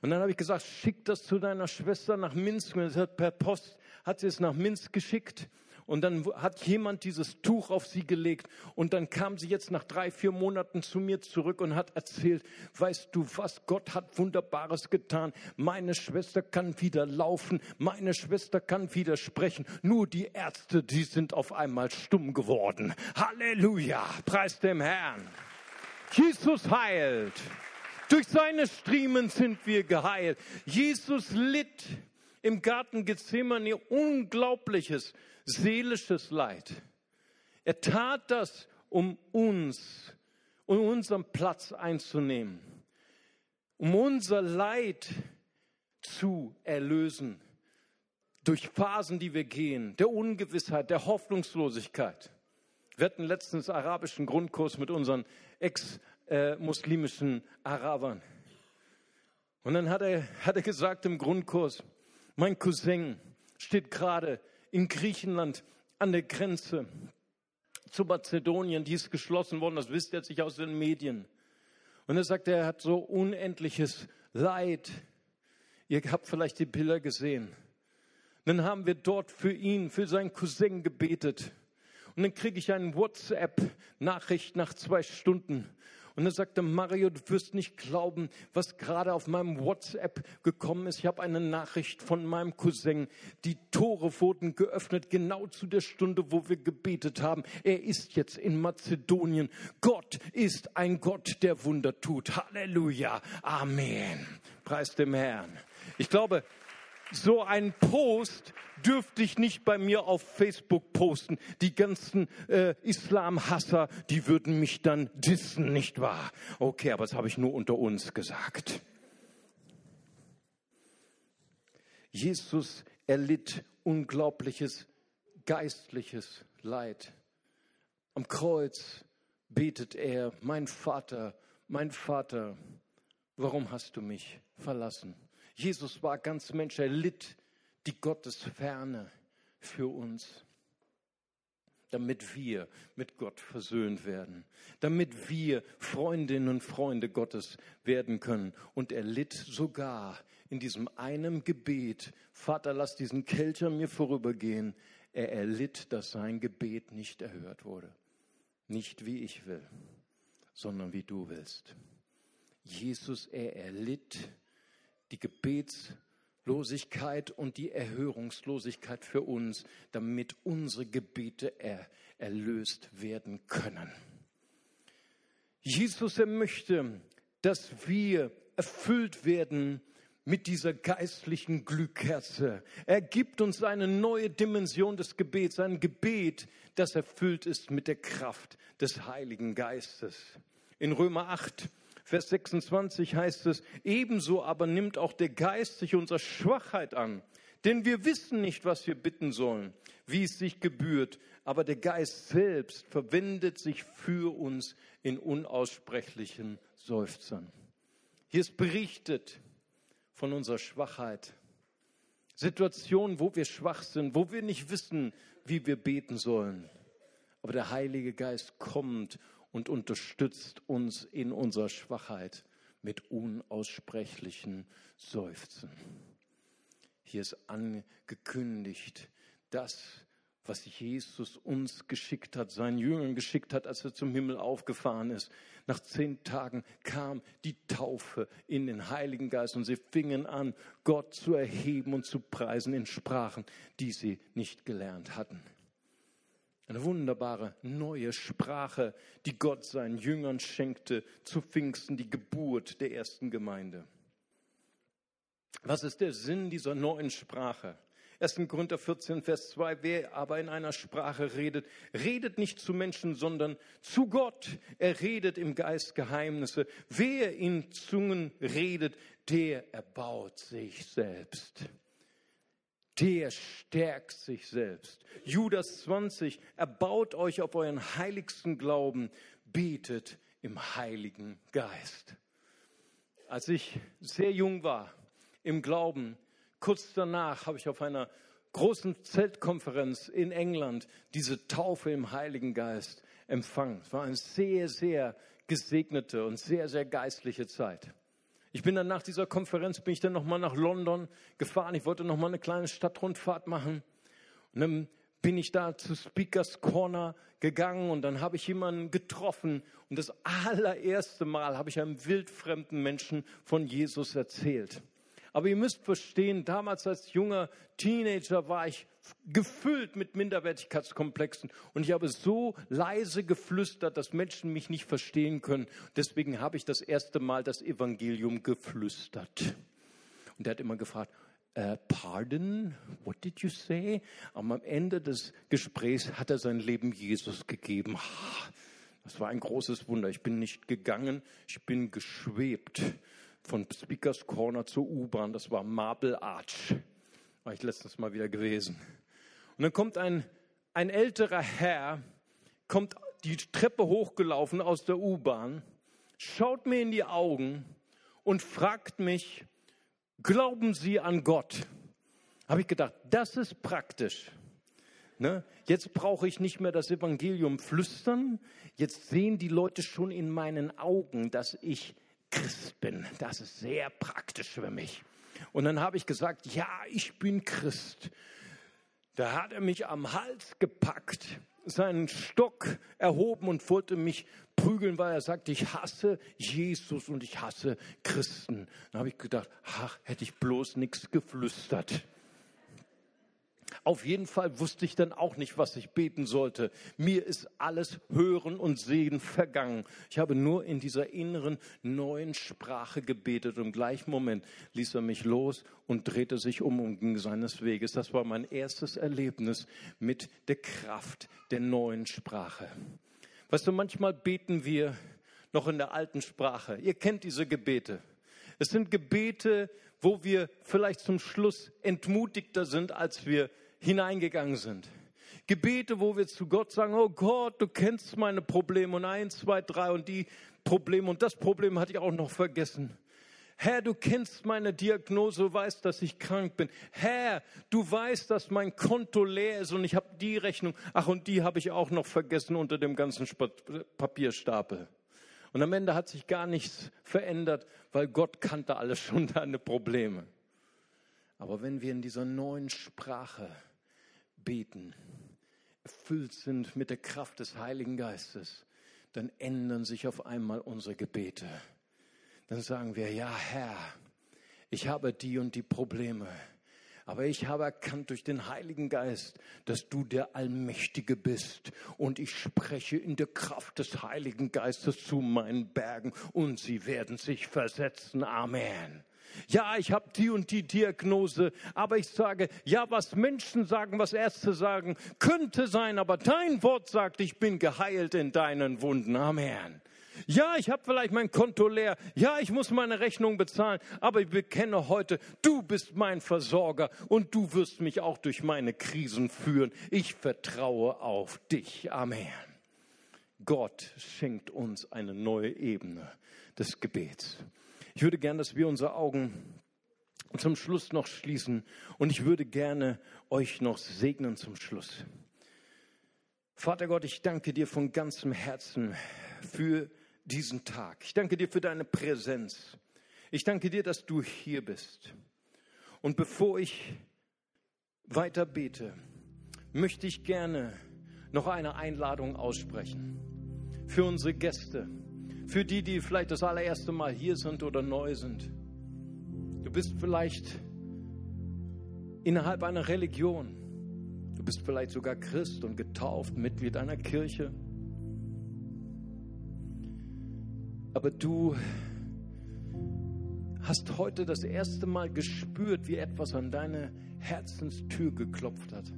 Und dann habe ich gesagt, schick das zu deiner Schwester nach Minsk. Und hat per Post hat sie es nach Minsk geschickt. Und dann hat jemand dieses Tuch auf sie gelegt. Und dann kam sie jetzt nach drei, vier Monaten zu mir zurück und hat erzählt, weißt du was, Gott hat Wunderbares getan. Meine Schwester kann wieder laufen. Meine Schwester kann wieder sprechen. Nur die Ärzte, die sind auf einmal stumm geworden. Halleluja. Preis dem Herrn. Jesus heilt. Durch seine Striemen sind wir geheilt. Jesus litt im Garten Gethsemane unglaubliches seelisches Leid. Er tat das, um uns, um unseren Platz einzunehmen, um unser Leid zu erlösen durch Phasen, die wir gehen, der Ungewissheit, der Hoffnungslosigkeit. Wir hatten letztens arabischen Grundkurs mit unseren ex-muslimischen Arabern. Und dann hat er, hat er gesagt im Grundkurs, mein Cousin steht gerade in Griechenland an der Grenze zu Mazedonien, die ist geschlossen worden, das wisst ihr jetzt nicht aus den Medien. Und er sagt, er hat so unendliches Leid. Ihr habt vielleicht die Bilder gesehen. Dann haben wir dort für ihn, für seinen Cousin gebetet. Und dann kriege ich eine WhatsApp-Nachricht nach zwei Stunden. Und dann sagte Mario, du wirst nicht glauben, was gerade auf meinem WhatsApp gekommen ist. Ich habe eine Nachricht von meinem Cousin. Die Tore wurden geöffnet, genau zu der Stunde, wo wir gebetet haben. Er ist jetzt in Mazedonien. Gott ist ein Gott, der Wunder tut. Halleluja. Amen. Preis dem Herrn. Ich glaube, so ein Post dürfte ich nicht bei mir auf Facebook posten. Die ganzen äh, Islamhasser, die würden mich dann dissen, nicht wahr? Okay, aber das habe ich nur unter uns gesagt. Jesus erlitt unglaubliches geistliches Leid. Am Kreuz betet er, mein Vater, mein Vater, warum hast du mich verlassen? Jesus war ganz Mensch, er litt die Gottesferne für uns, damit wir mit Gott versöhnt werden, damit wir Freundinnen und Freunde Gottes werden können. Und er litt sogar in diesem einen Gebet, Vater, lass diesen Kelch an mir vorübergehen. Er erlitt, dass sein Gebet nicht erhört wurde. Nicht wie ich will, sondern wie du willst. Jesus, er erlitt die Gebetslosigkeit und die Erhörungslosigkeit für uns, damit unsere Gebete er, erlöst werden können. Jesus, er möchte, dass wir erfüllt werden mit dieser geistlichen Glühkerze. Er gibt uns eine neue Dimension des Gebets, ein Gebet, das erfüllt ist mit der Kraft des Heiligen Geistes. In Römer 8 Vers 26 heißt es, ebenso aber nimmt auch der Geist sich unserer Schwachheit an. Denn wir wissen nicht, was wir bitten sollen, wie es sich gebührt, aber der Geist selbst verwendet sich für uns in unaussprechlichen Seufzern. Hier ist berichtet von unserer Schwachheit. Situationen, wo wir schwach sind, wo wir nicht wissen, wie wir beten sollen. Aber der Heilige Geist kommt und unterstützt uns in unserer Schwachheit mit unaussprechlichen Seufzen. Hier ist angekündigt, das, was Jesus uns geschickt hat, seinen Jüngern geschickt hat, als er zum Himmel aufgefahren ist. Nach zehn Tagen kam die Taufe in den Heiligen Geist und sie fingen an, Gott zu erheben und zu preisen in Sprachen, die sie nicht gelernt hatten. Eine wunderbare neue Sprache, die Gott seinen Jüngern schenkte zu Pfingsten, die Geburt der ersten Gemeinde. Was ist der Sinn dieser neuen Sprache? 1. Korinther 14, Vers 2, wer aber in einer Sprache redet, redet nicht zu Menschen, sondern zu Gott. Er redet im Geist Geheimnisse. Wer in Zungen redet, der erbaut sich selbst. Der stärkt sich selbst. Judas 20, erbaut euch auf euren heiligsten Glauben, betet im Heiligen Geist. Als ich sehr jung war im Glauben, kurz danach habe ich auf einer großen Zeltkonferenz in England diese Taufe im Heiligen Geist empfangen. Es war eine sehr, sehr gesegnete und sehr, sehr geistliche Zeit. Ich bin dann nach dieser Konferenz, bin ich dann nochmal nach London gefahren. Ich wollte nochmal eine kleine Stadtrundfahrt machen. Und dann bin ich da zu Speakers Corner gegangen und dann habe ich jemanden getroffen und das allererste Mal habe ich einem wildfremden Menschen von Jesus erzählt. Aber ihr müsst verstehen, damals als junger Teenager war ich gefüllt mit Minderwertigkeitskomplexen und ich habe so leise geflüstert, dass Menschen mich nicht verstehen können. Deswegen habe ich das erste Mal das Evangelium geflüstert. Und er hat immer gefragt, Uh, pardon, what did you say? Aber am Ende des Gesprächs hat er sein Leben Jesus gegeben. Das war ein großes Wunder. Ich bin nicht gegangen, ich bin geschwebt von Speakers Corner zur U-Bahn. Das war Marble Arch. War ich letztens mal wieder gewesen. Und dann kommt ein, ein älterer Herr, kommt die Treppe hochgelaufen aus der U-Bahn, schaut mir in die Augen und fragt mich, glauben Sie an Gott? Habe ich gedacht, das ist praktisch. Ne? Jetzt brauche ich nicht mehr das Evangelium flüstern. Jetzt sehen die Leute schon in meinen Augen, dass ich Christ bin. Das ist sehr praktisch für mich. Und dann habe ich gesagt, ja, ich bin Christ. Da hat er mich am Hals gepackt, seinen Stock erhoben und wollte mich prügeln, weil er sagte, ich hasse Jesus und ich hasse Christen. Dann habe ich gedacht, ach, hätte ich bloß nichts geflüstert. Auf jeden Fall wusste ich dann auch nicht, was ich beten sollte. Mir ist alles Hören und Sehen vergangen. Ich habe nur in dieser inneren neuen Sprache gebetet. Im gleichen Moment ließ er mich los und drehte sich um und ging seines Weges. Das war mein erstes Erlebnis mit der Kraft der neuen Sprache. Weißt du, manchmal beten wir noch in der alten Sprache. Ihr kennt diese Gebete. Es sind Gebete, wo wir vielleicht zum Schluss entmutigter sind, als wir hineingegangen sind. Gebete, wo wir zu Gott sagen, oh Gott, du kennst meine Probleme und eins, zwei, drei und die Probleme und das Problem hatte ich auch noch vergessen. Herr, du kennst meine Diagnose, weißt, dass ich krank bin. Herr, du weißt, dass mein Konto leer ist und ich habe die Rechnung. Ach, und die habe ich auch noch vergessen unter dem ganzen Papierstapel. Und am Ende hat sich gar nichts verändert, weil Gott kannte alles schon deine Probleme. Aber wenn wir in dieser neuen Sprache beten, erfüllt sind mit der Kraft des Heiligen Geistes, dann ändern sich auf einmal unsere Gebete. Dann sagen wir, ja Herr, ich habe die und die Probleme. Aber ich habe erkannt durch den Heiligen Geist, dass du der Allmächtige bist. Und ich spreche in der Kraft des Heiligen Geistes zu meinen Bergen und sie werden sich versetzen. Amen. Ja, ich habe die und die Diagnose, aber ich sage, ja, was Menschen sagen, was Ärzte sagen, könnte sein, aber dein Wort sagt, ich bin geheilt in deinen Wunden. Amen. Ja, ich habe vielleicht mein Konto leer. Ja, ich muss meine Rechnung bezahlen. Aber ich bekenne heute, du bist mein Versorger und du wirst mich auch durch meine Krisen führen. Ich vertraue auf dich. Amen. Gott schenkt uns eine neue Ebene des Gebets. Ich würde gerne, dass wir unsere Augen zum Schluss noch schließen und ich würde gerne euch noch segnen zum Schluss. Vater Gott, ich danke dir von ganzem Herzen für diesen Tag. Ich danke dir für deine Präsenz. Ich danke dir, dass du hier bist. Und bevor ich weiter bete, möchte ich gerne noch eine Einladung aussprechen für unsere Gäste für die, die vielleicht das allererste Mal hier sind oder neu sind. Du bist vielleicht innerhalb einer Religion. Du bist vielleicht sogar Christ und getauft, Mitglied einer Kirche. Aber du hast heute das erste Mal gespürt, wie etwas an deine Herzenstür geklopft hat.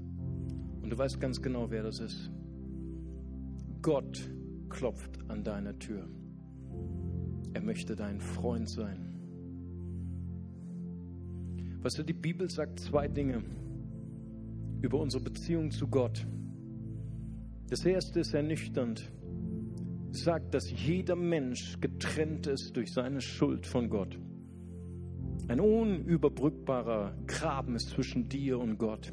Und du weißt ganz genau, wer das ist. Gott klopft an deine Tür. Er möchte dein Freund sein. Weißt du, die Bibel sagt zwei Dinge über unsere Beziehung zu Gott. Das erste ist ernüchternd. Sagt, dass jeder Mensch getrennt ist durch seine Schuld von Gott. Ein unüberbrückbarer Graben ist zwischen dir und Gott.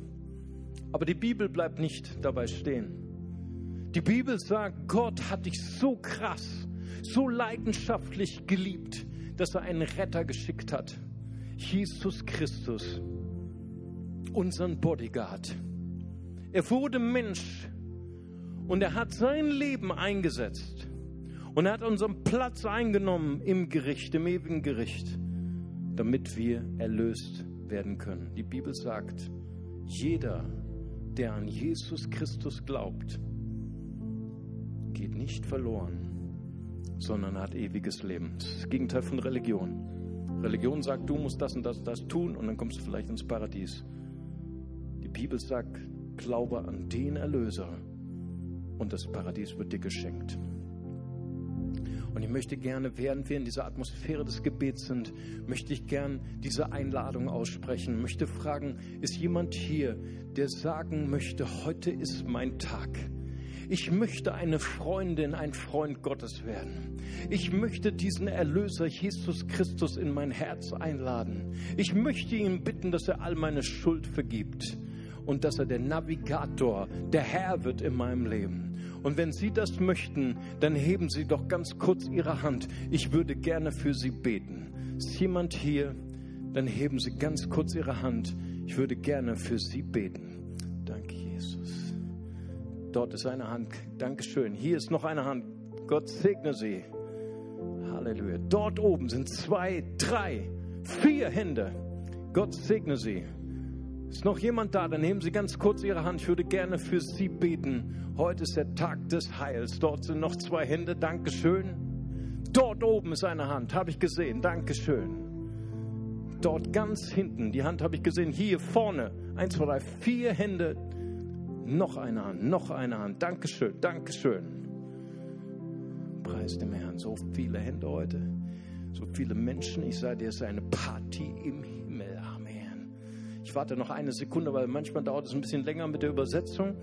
Aber die Bibel bleibt nicht dabei stehen. Die Bibel sagt, Gott hat dich so krass, so leidenschaftlich geliebt, dass er einen Retter geschickt hat. Jesus Christus, unseren Bodyguard. Er wurde Mensch und er hat sein Leben eingesetzt und er hat unseren Platz eingenommen im Gericht, im ewigen Gericht, damit wir erlöst werden können. Die Bibel sagt, jeder, der an Jesus Christus glaubt, geht nicht verloren, sondern hat ewiges Leben. Das ist das Gegenteil von Religion. Religion sagt, du musst das und das und das tun und dann kommst du vielleicht ins Paradies. Die Bibel sagt, glaube an den Erlöser und das Paradies wird dir geschenkt. Und ich möchte gerne, während wir in dieser Atmosphäre des Gebets sind, möchte ich gern diese Einladung aussprechen, möchte fragen, ist jemand hier, der sagen möchte, heute ist mein Tag. Ich möchte eine Freundin, ein Freund Gottes werden. Ich möchte diesen Erlöser Jesus Christus in mein Herz einladen. Ich möchte ihn bitten, dass er all meine Schuld vergibt und dass er der Navigator, der Herr wird in meinem Leben. Und wenn Sie das möchten, dann heben Sie doch ganz kurz Ihre Hand. Ich würde gerne für Sie beten. Ist jemand hier? Dann heben Sie ganz kurz Ihre Hand. Ich würde gerne für Sie beten. Dort ist eine Hand. Dankeschön. Hier ist noch eine Hand. Gott segne sie. Halleluja. Dort oben sind zwei, drei, vier Hände. Gott segne sie. Ist noch jemand da? Dann nehmen Sie ganz kurz Ihre Hand. Ich würde gerne für Sie beten. Heute ist der Tag des Heils. Dort sind noch zwei Hände. Dankeschön. Dort oben ist eine Hand. Habe ich gesehen. Dankeschön. Dort ganz hinten. Die Hand habe ich gesehen. Hier vorne. Eins, zwei, drei, vier Hände. Noch eine Hand, noch eine Hand. Dankeschön, Dankeschön. Preis dem Herrn. So viele Hände heute, so viele Menschen. Ich sage dir, es ist eine Party im Himmel. Amen. Ich warte noch eine Sekunde, weil manchmal dauert es ein bisschen länger mit der Übersetzung.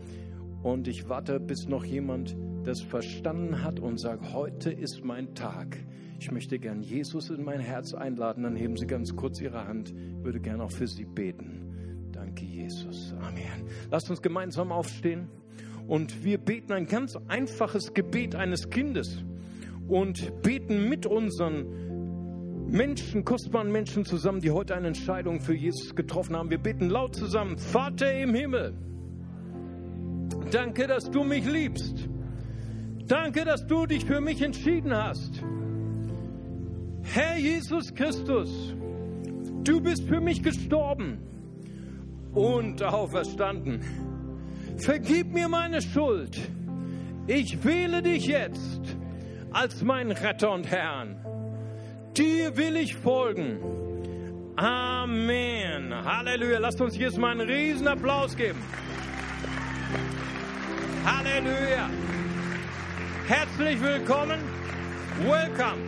Und ich warte, bis noch jemand das verstanden hat und sagt, heute ist mein Tag. Ich möchte gern Jesus in mein Herz einladen. Dann heben Sie ganz kurz Ihre Hand. Ich würde gern auch für Sie beten. Danke, Jesus. Amen. Lasst uns gemeinsam aufstehen und wir beten ein ganz einfaches Gebet eines Kindes und beten mit unseren Menschen, kostbaren Menschen zusammen, die heute eine Entscheidung für Jesus getroffen haben. Wir beten laut zusammen, Vater im Himmel, danke, dass du mich liebst. Danke, dass du dich für mich entschieden hast. Herr Jesus Christus, du bist für mich gestorben und auferstanden. Vergib mir meine Schuld. Ich wähle dich jetzt als mein Retter und Herrn. Dir will ich folgen. Amen. Halleluja. Lasst uns jetzt mal einen riesen Applaus geben. Halleluja. Herzlich willkommen. Welcome.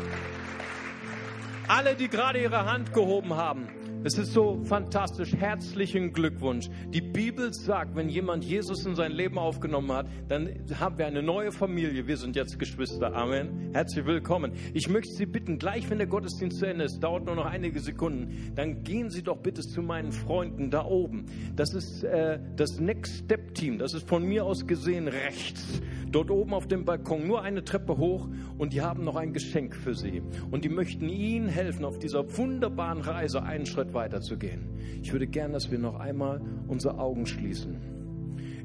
Alle, die gerade ihre Hand gehoben haben. Es ist so fantastisch. Herzlichen Glückwunsch. Die Bibel sagt, wenn jemand Jesus in sein Leben aufgenommen hat, dann haben wir eine neue Familie. Wir sind jetzt Geschwister. Amen. Herzlich willkommen. Ich möchte Sie bitten, gleich wenn der Gottesdienst zu Ende ist, dauert nur noch einige Sekunden, dann gehen Sie doch bitte zu meinen Freunden da oben. Das ist äh, das Next Step Team. Das ist von mir aus gesehen rechts. Dort oben auf dem Balkon. Nur eine Treppe hoch und die haben noch ein Geschenk für Sie. Und die möchten Ihnen helfen, auf dieser wunderbaren Reise einen Schritt Schritt weiterzugehen. Ich würde gern, dass wir noch einmal unsere Augen schließen.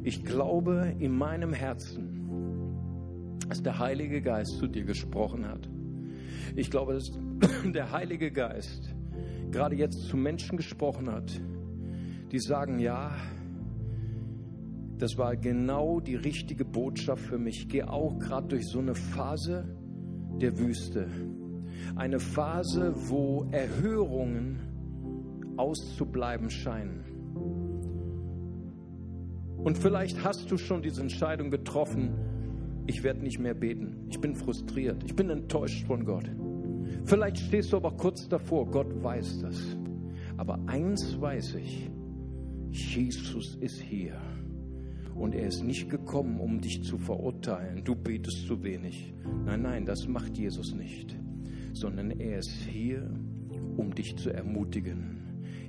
Ich glaube in meinem Herzen, dass der Heilige Geist zu dir gesprochen hat. Ich glaube, dass der Heilige Geist gerade jetzt zu Menschen gesprochen hat, die sagen, ja, das war genau die richtige Botschaft für mich. Ich gehe auch gerade durch so eine Phase der Wüste. Eine Phase, wo Erhörungen auszubleiben scheinen. Und vielleicht hast du schon diese Entscheidung getroffen, ich werde nicht mehr beten. Ich bin frustriert. Ich bin enttäuscht von Gott. Vielleicht stehst du aber kurz davor. Gott weiß das. Aber eins weiß ich. Jesus ist hier. Und er ist nicht gekommen, um dich zu verurteilen. Du betest zu wenig. Nein, nein, das macht Jesus nicht. Sondern er ist hier, um dich zu ermutigen.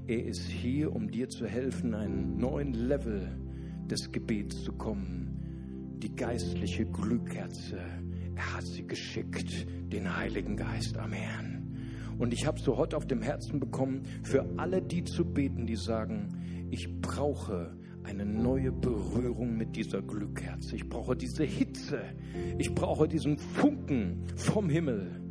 Er ist hier, um dir zu helfen, einen neuen Level des Gebets zu kommen. Die geistliche Glückkerze. Er hat sie geschickt, den Heiligen Geist. Amen. Und ich habe so heute auf dem Herzen bekommen, für alle die zu beten, die sagen, ich brauche eine neue Berührung mit dieser Glückkerze. Ich brauche diese Hitze. Ich brauche diesen Funken vom Himmel.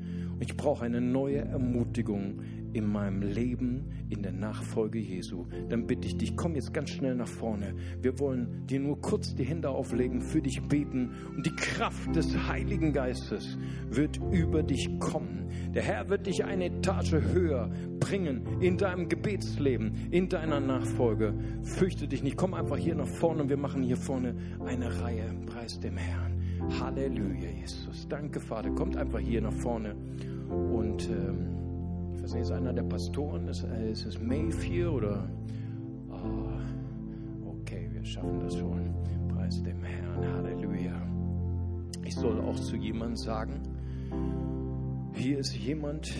Ich brauche eine neue Ermutigung in meinem Leben, in der Nachfolge Jesu, dann bitte ich dich, komm jetzt ganz schnell nach vorne. Wir wollen dir nur kurz die Hände auflegen, für dich beten und die Kraft des Heiligen Geistes wird über dich kommen. Der Herr wird dich eine Etage höher bringen in deinem Gebetsleben, in deiner Nachfolge. Fürchte dich nicht, komm einfach hier nach vorne und wir machen hier vorne eine Reihe. Preis dem Herrn. Halleluja, Jesus. Danke, Vater. Kommt einfach hier nach vorne und ähm, weiß nicht, ist einer der Pastoren, ist, äh, ist es Mayfield oder? Oh, okay, wir schaffen das schon. Preis dem Herrn, Halleluja. Ich soll auch zu jemandem sagen, hier ist jemand,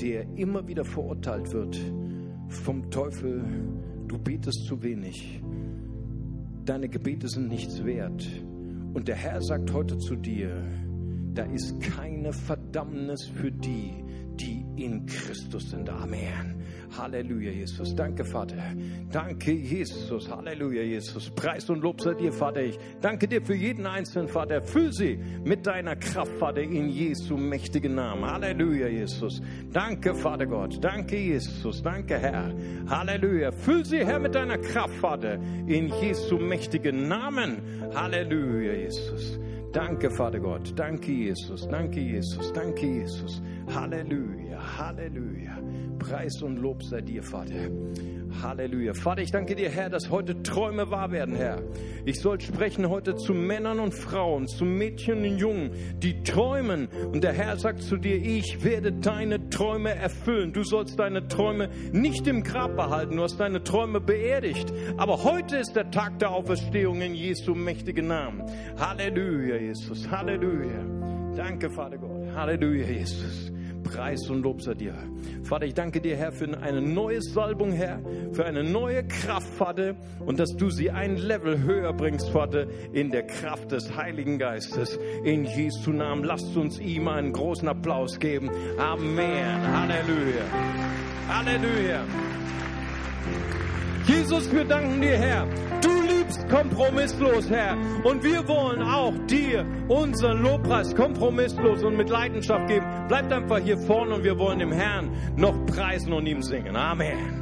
der immer wieder verurteilt wird vom Teufel. Du betest zu wenig. Deine Gebete sind nichts wert. Und der Herr sagt heute zu dir, da ist keine Verdammnis für die in Christus sind. Amen. Halleluja, Jesus. Danke, Vater. Danke, Jesus. Halleluja, Jesus. Preis und Lob sei dir, Vater. Ich danke dir für jeden einzelnen, Vater. Füll sie mit deiner Kraft, Vater, in Jesu mächtigen Namen. Halleluja, Jesus. Danke, Vater Gott. Danke, Jesus. Danke, Herr. Halleluja. Füll sie, Herr, mit deiner Kraft, Vater, in Jesu mächtigen Namen. Halleluja, Jesus. Danke, Vater Gott. Danke, Jesus. Danke, Jesus. Danke, Jesus. Halleluja. Halleluja. Preis und Lob sei dir, Vater. Halleluja. Vater, ich danke dir, Herr, dass heute Träume wahr werden, Herr. Ich soll sprechen heute zu Männern und Frauen, zu Mädchen und Jungen, die träumen. Und der Herr sagt zu dir, ich werde deine Träume erfüllen. Du sollst deine Träume nicht im Grab behalten. Du hast deine Träume beerdigt. Aber heute ist der Tag der Auferstehung in Jesu mächtigen Namen. Halleluja, Jesus. Halleluja. Danke, Vater Gott. Halleluja, Jesus. Preis und Lob sei dir. Vater, ich danke dir, Herr, für eine neue Salbung, Herr, für eine neue Kraft, Vater, und dass du sie ein Level höher bringst, Vater, in der Kraft des Heiligen Geistes. In Jesu Namen, lasst uns ihm einen großen Applaus geben. Amen. Halleluja. Halleluja. Jesus, wir danken dir, Herr. Du liebst kompromisslos, Herr. Und wir wollen auch dir unseren Lobpreis kompromisslos und mit Leidenschaft geben. Bleibt einfach hier vorne und wir wollen dem Herrn noch preisen und ihm singen. Amen.